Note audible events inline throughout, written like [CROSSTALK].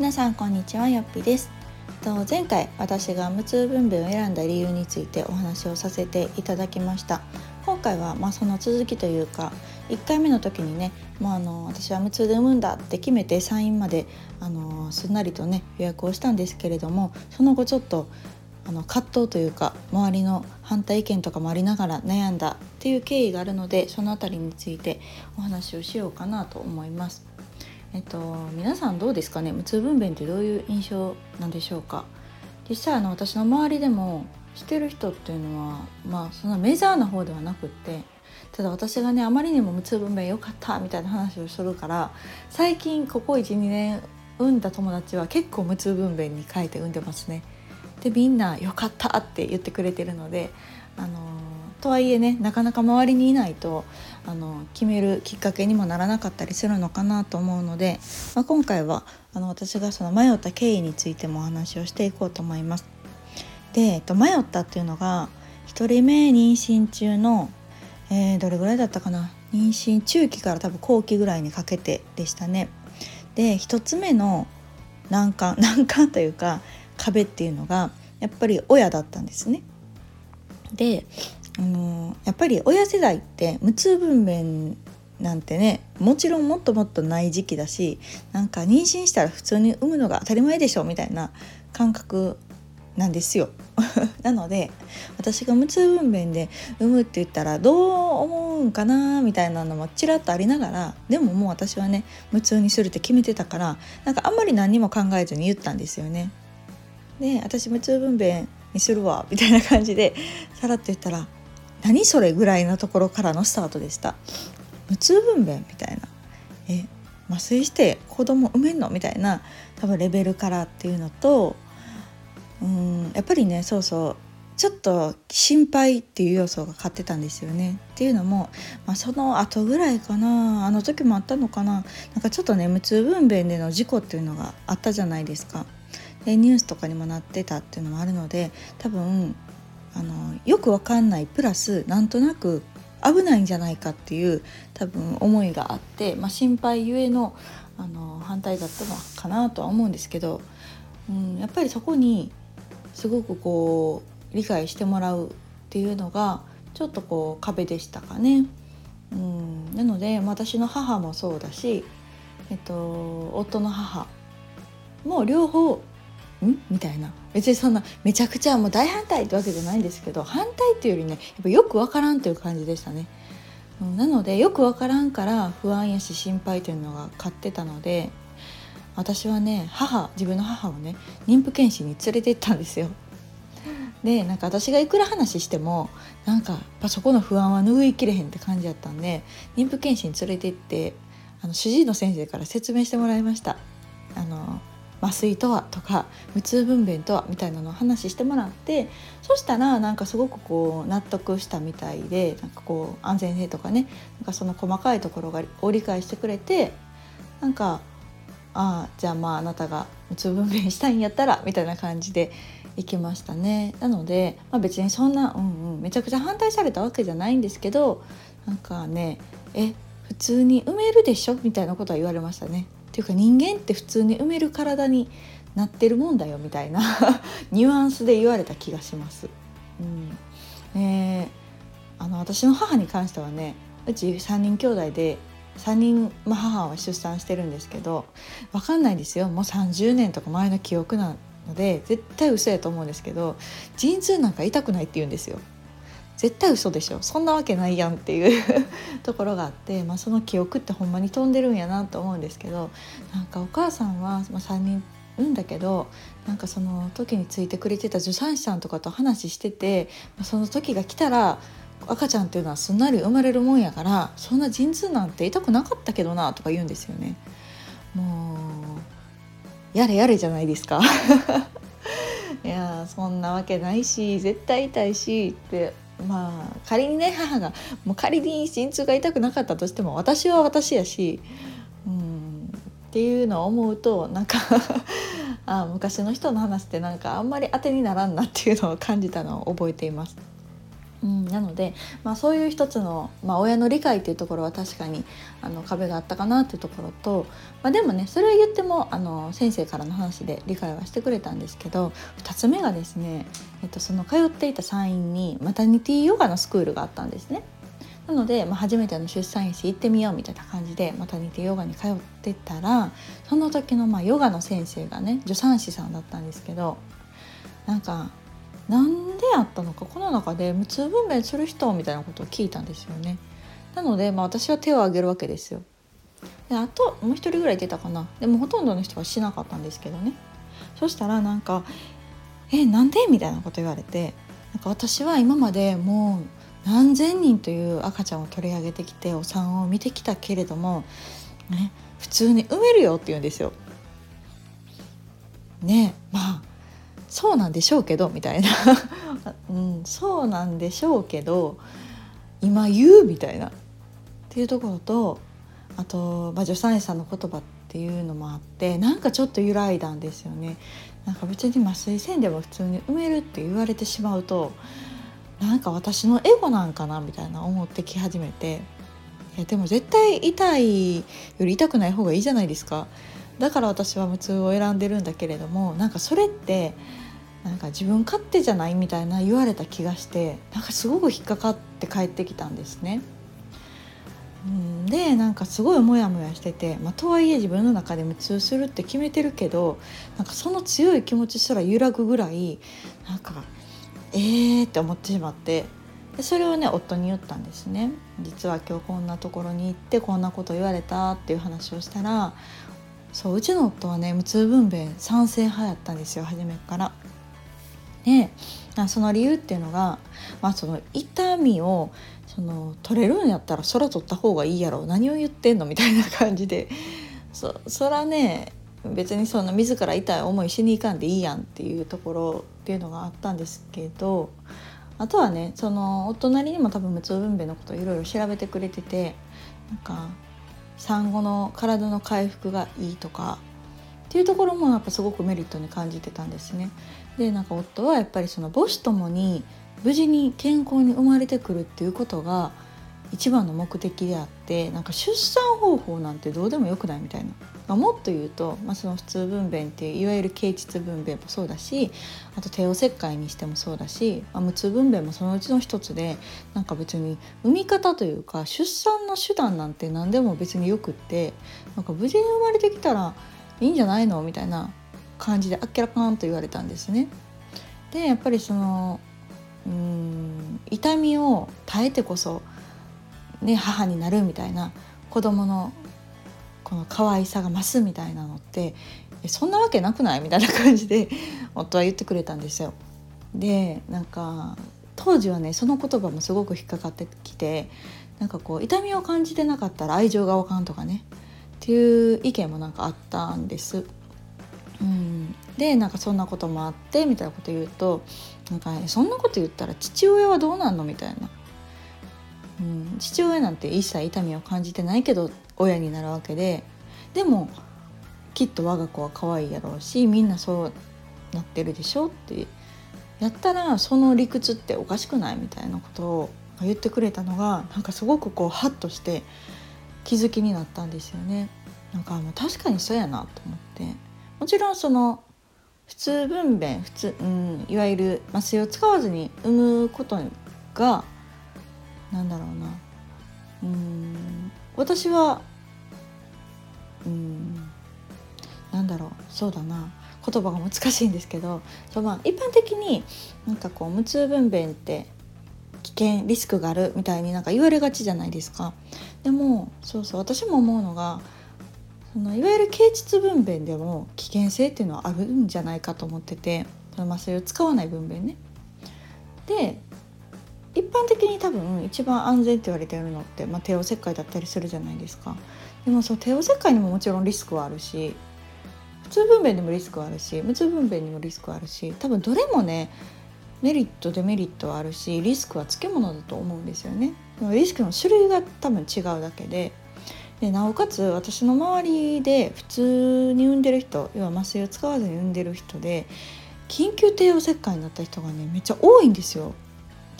皆さんこんにちはよっぴですと前回私が無痛分娩を選んだ理由についてお話をさせていただきました今回はまその続きというか1回目の時にねもうあの私は無痛で産むんだって決めて産院まであのすんなりとね予約をしたんですけれどもその後ちょっとあの葛藤というか周りの反対意見とかもありながら悩んだっていう経緯があるのでその辺りについてお話をしようかなと思います。えっと、皆さんどうですかね？無痛分娩ってどういう印象なんでしょうか？実際あの私の周りでもしてる人っていうのはまあそんなメジャーな方ではなくってただ私がねあまりにも無痛分娩良かったみたいな話をするから最近ここ12年産んだ友達は結構無痛分娩に変えて産んでますね。でみんな「よかった」って言ってくれてるのであのとはいえねなかなか周りにいないとあの決めるきっかけにもならなかったりするのかなと思うので、まあ、今回はあの私がその迷った経緯についてもお話をしていこうと思います。で、えっと、迷ったっていうのが1人目妊娠中の、えー、どれぐらいだったかな？妊娠中期から多分後期ぐらいにかけてでしたね。で1つ目の難関 [LAUGHS] 難関というか壁っていうのがやっぱり親だったんですね。で、あのやっぱり親世代って無痛分娩なんてねもちろんもっともっとない時期だしなんか妊娠したら普通に産むのが当たり前でしょみたいな感覚なんですよ。[LAUGHS] なので私が無痛分娩で産むって言ったらどう思うんかなみたいなのもちらっとありながらでももう私はね無痛にするって決めてたからなんかあんまり何も考えずに言ったんですよね。で私無痛分娩にするわみたいな感じでさらっと言ったら「何それ?」ぐらいのところからのスタートでした。無痛分娩みたいなえ麻酔して子供産めんのみたいな多分レベルからっていうのとうんやっぱりねそうそうちょっと心配っていう要素が勝ってたんですよね。っていうのも、まあ、その後ぐらいかなあの時もあったのかななんかちょっとね無痛分娩での事故っていうのがあったじゃないですか。でニュースとかにもなってたっていうのもあるので多分あのよくわかんないプラスなんとなく危ないんじゃないかっていう多分思いがあって、まあ、心配ゆえのあの反対だったのかなとは思うんですけど、うん、やっぱりそこにすごくこう理解してもらうっていうのがちょっとこう壁でしたかね。うん、なので私の母もそうだし、えっと、夫の母も両方んみたいな別にそんなめちゃくちゃもう大反対ってわけじゃないんですけど反対っていうよりねやっぱよくわからんという感じでしたね。なのでよくわからんから不安やし心配というのが勝ってたので私はね母自分の母をね妊婦検診に連れて行ったんですよ。でなんか私がいくら話してもなんかやっぱそこの不安は拭いきれへんって感じやったんで妊婦検診に連れて行ってあの主治医の先生から説明してもらいました。あの麻酔とはとか無痛分娩とはみたいなのを話してもらってそしたらなんかすごくこう納得したみたいでなんかこう安全性とかねなんかその細かいところがを理解してくれてなんかああじゃあまああなたが無痛分娩したいんやったらみたいな感じで行きましたねなので、まあ、別にそんな、うんうん、めちゃくちゃ反対されたわけじゃないんですけどなんかねえ普通に産めるでしょみたいなことは言われましたね。っていうか人間って普通に埋める体になってるもんだよみたいな [LAUGHS] ニュアンスで言われた気がします。うんえー、あの私の母に関してはねうち3人兄弟で3人、まあ、母は出産してるんですけど分かんないですよもう30年とか前の記憶なので絶対嘘やと思うんですけど陣痛なんか痛くないって言うんですよ。絶対嘘でしょそんなわけないやんっていう [LAUGHS] ところがあって、まあ、その記憶ってほんまに飛んでるんやなと思うんですけどなんかお母さんは、まあ、3人いるんだけどなんかその時についてくれてた助産師さんとかと話してて、まあ、その時が来たら赤ちゃんっていうのはすんなり生まれるもんやからそんな陣痛なんて痛くなかったけどなとか言うんですよね。もうやれやれじゃないですか [LAUGHS] いやそんなわけないし絶対痛いしってまあ仮にね母がもう仮に陣痛が痛くなかったとしても私は私やし、うん、っていうのを思うとなんか [LAUGHS] あ昔の人の話ってなんかあんまり当てにならんなっていうのを感じたのを覚えています。うん、なので、まあ、そういう一つの、まあ、親の理解っていうところは確かにあの壁があったかなっていうところと、まあ、でもねそれを言ってもあの先生からの話で理解はしてくれたんですけど2つ目がですね、えっと、その通っていた産院にマタニティヨガのスクールがあったんですね。なので、まあ、初めての出産院師行ってみようみたいな感じでマタニティヨガに通ってたらその時のまあヨガの先生がね助産師さんだったんですけどなんかなんであったのかこの中で無痛分娩する人みたいなことを聞いたんですよね。なので、まあ、私は手を挙げるわけですよ。であともう一人ぐらい出たかなでもほとんどの人はしなかったんですけどねそしたらなんか「えなんで?」みたいなこと言われてなんか私は今までもう何千人という赤ちゃんを取り上げてきてお産を見てきたけれども、ね、普通に産めるよって言うんですよ。ねまそうなんでしょうけどみたいな、[LAUGHS] うん、そうなんでしょうけど今言うみたいな。っていうところとあと、まあ、助産師さんの言葉っていうのもあってなんかちょっと揺らいだんですよね。なんか別に麻酔線でも普通に埋めるって言われてしまうとなんか私のエゴなんかなみたいな思ってき始めて。いやでも絶対痛いより痛くない方がいいじゃないですか。だから私は無痛を選んでるんだけれどもなんかそれってなんか自分勝手じゃないみたいな言われた気がしてなんかすごく引っかかって帰ってきたんですね。でなんかすごいモヤモヤしてて、まあ、とはいえ自分の中で無痛するって決めてるけどなんかその強い気持ちすら揺らぐぐらいなんかえーって思ってしまってでそれをね夫に言ったんですね実は今日こんなところに行ってこんなこと言われたっていう話をしたらそううちの夫はね無痛分娩賛成派やったんですよ初めから。でその理由っていうのが、まあ、その痛みをその取れるんやったらそら取った方がいいやろ何を言ってんの？みたいな感じで。そそらね別にそんな自ら痛い思いしに行かんでいいやんっていうところっていうのがあったんですけどあとはねそのお隣にも多分無痛分娩のことをいろいろ調べてくれててなんか産後の体の回復がいいとかっていうところもやっぱすごくメリットに感じてたんですね。でなんか夫はやっぱりその母子ともに無事に健康に生まれてくるっていうことが一番の目的であってなんか出産方法なんてどうでもよくないみたいな、まあ、もっと言うと、まあ、その普通分娩っていういわゆる経腟分娩もそうだしあと帝王切開にしてもそうだし、まあ、無痛分娩もそのうちの一つでなんか別に産み方というか出産の手段なんて何でも別によくってなんか無事に生まれてきたらいいんじゃないのみたいな感じであっけらかんと言われたんですね。でやっぱりそのうん痛みを耐えてこそ、ね、母になるみたいな子供のこの可愛さが増すみたいなのってそんなわけなくないみたいな感じで夫は言ってくれたんですよ。でなんか当時はねその言葉もすごく引っかかってきてなんかこう痛みを感じてなかったら愛情がわかんとかねっていう意見もなんかあったんです。うん、でなんかそんなこともあってみたいなこと言うとなんか、ね、そんなこと言ったら父親はどうなんの？みたいな、うん、父親なんて一切痛みを感じてないけど親になるわけで。でもきっと我が子は可愛いやろうしみんなそうなってるでしょって。やったらその理屈っておかしくない？みたいなことを言ってくれたのがなんかすごくこうハッとして気づきになったんですよね。なんかもう確かにそうやなと思って。もちろんその普通分娩普通、うん、いわゆる麻酔を使わずに産むことがなんだろうな。うん。私はうん。なんだろう。そうだな。言葉が難しいんですけど。そう、まあ、一般的になんかこう無痛分娩って危険リスクがあるみたいになんか言われがちじゃないですか。でもそうそう私も思うのがそのいわゆる経腟分娩でも危険性っていうのはあるんじゃないかと思ってて。その麻酔を使わない分娩ね。で一般的に多分一番安全って言われてるのって、まあ、帝王切開だったりするじゃないですか。でもその帝王切開にももちろんリスクはあるし普通分娩にもリスクはあるし無痛分娩にもリスクはあるし多分どれもねメリットデメリットはあるしリスクはつけものだと思うんですよね。リスクの種類が多分違うだけででなおかつ私の周りで普通に産んでる人要は麻酔を使わずに産んでる人で緊急帝王切開になった人がねめっちゃ多いんですよ。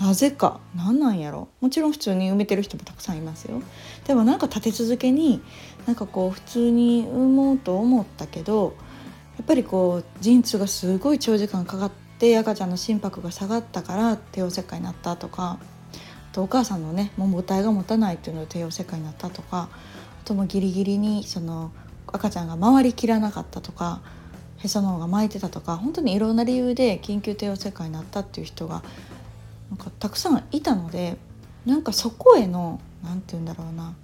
なぜか何なんやろ。もちろん普通に埋めてる人もたくさんいますよ。でもなんか立て続けになんかこう普通に産もうと思ったけどやっぱりこう陣痛がすごい長時間かかって赤ちゃんの心拍が下がったから帝王切開になったとかあとお母さんのねもう母体が持たないっていうので帝王切開になったとかあともギリギリにその赤ちゃんが回りきらなかったとかへその緒が巻いてたとか本当にいろんな理由で緊急帝王切開になったっていう人がなんかたくさんいたのでなんかそこへの何て言うんだろうな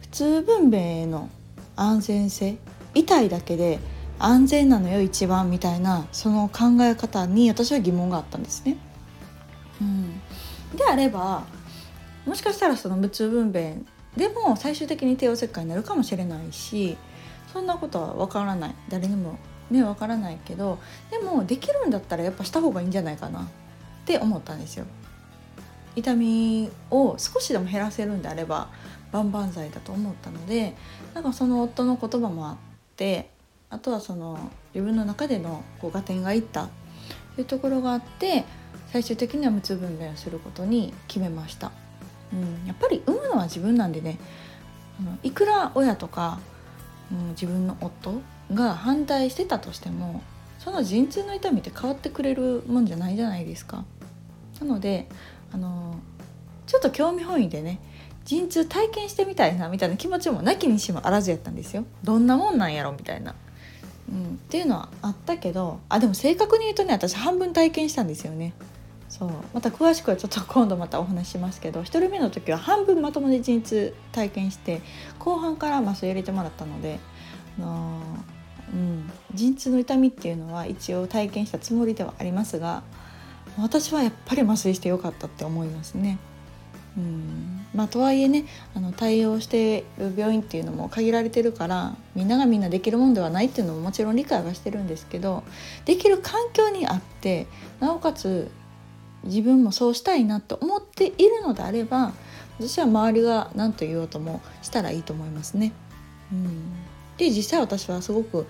普通分娩への安全性痛いだけで安全なのよ一番みたいなその考え方に私は疑問があったんですね。うん、であればもしかしたらその無痛分娩でも最終的に帝王切開になるかもしれないしそんなことは分からない。誰にもね分からないけどでもできるんだったらやっぱした方がいいんじゃないかな。って思ったんですよ。痛みを少しでも減らせるんであれば万々歳だと思ったのでなんかその夫の言葉もあってあとはその自分の中でのこう合点がいったというところがあって最終的には無痛分娩をすることに決めました。うん、やっぱり産むのは自分なんでねあのいくら親とか、うん、自分の夫が反対してたとしてもその陣痛の痛みって変わってくれるもんじゃないじゃないですか。なのであのちょっと興味本位でね陣痛体験してみたいなみたいな気持ちもなきにしもあらずやったんですよ。どんなもんなんやろみたいな。うん、っていうのはあったけどあでも正確に言うとね私半分体験したんですよね。そうまた詳しくはちょっと今度またお話ししますけど1人目の時は半分まともに陣痛体験して後半から麻酔入れてもらったので、あのー、うん、陣痛の痛みっていうのは一応体験したつもりではありますが私はやっぱり麻酔してよかったって思いますね。うんまあ、とはいえねあの対応してる病院っていうのも限られてるからみんながみんなできるもんではないっていうのももちろん理解はしてるんですけどできる環境にあってなおかつ自分もそうしたいなと思っているのであれば私は周りが何と言おうともしたらいいと思いますね。うん、で実際私はすごく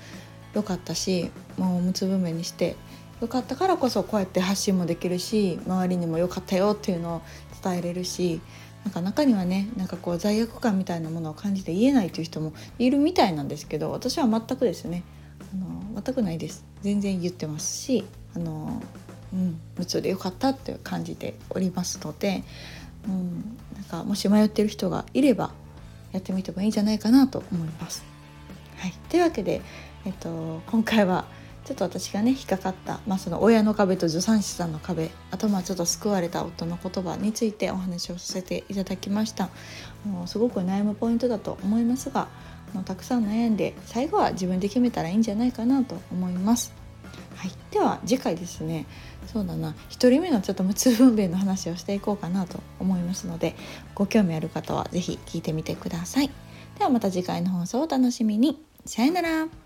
良かったしもう無つぶめにして良かったからこそこうやって発信もできるし周りにも良かったよっていうのを伝えれるしなんか中にはねなんかこう罪悪感みたいなものを感じて言えないという人もいるみたいなんですけど私は全くですねあの全くないです全然言ってますしあのうん、無痛でよかったって感じておりますので、うん、なんかもし迷ってる人がいればやってみてもいいんじゃないかなと思います。はい、というわけで、えっと、今回はちょっと私がね引っかかった、まあ、その親の壁と助産師さんの壁あとまあちょっと救われた夫の言葉についてお話をさせていただきましたもうすごく悩むポイントだと思いますがもうたくさん悩んで最後は自分で決めたらいいんじゃないかなと思います。はい、では次回ですねそうだな1人目のちょっと無痛分娩の話をしていこうかなと思いますのでご興味ある方は是非聞いてみてください。ではまた次回の放送をお楽しみに。さよなら。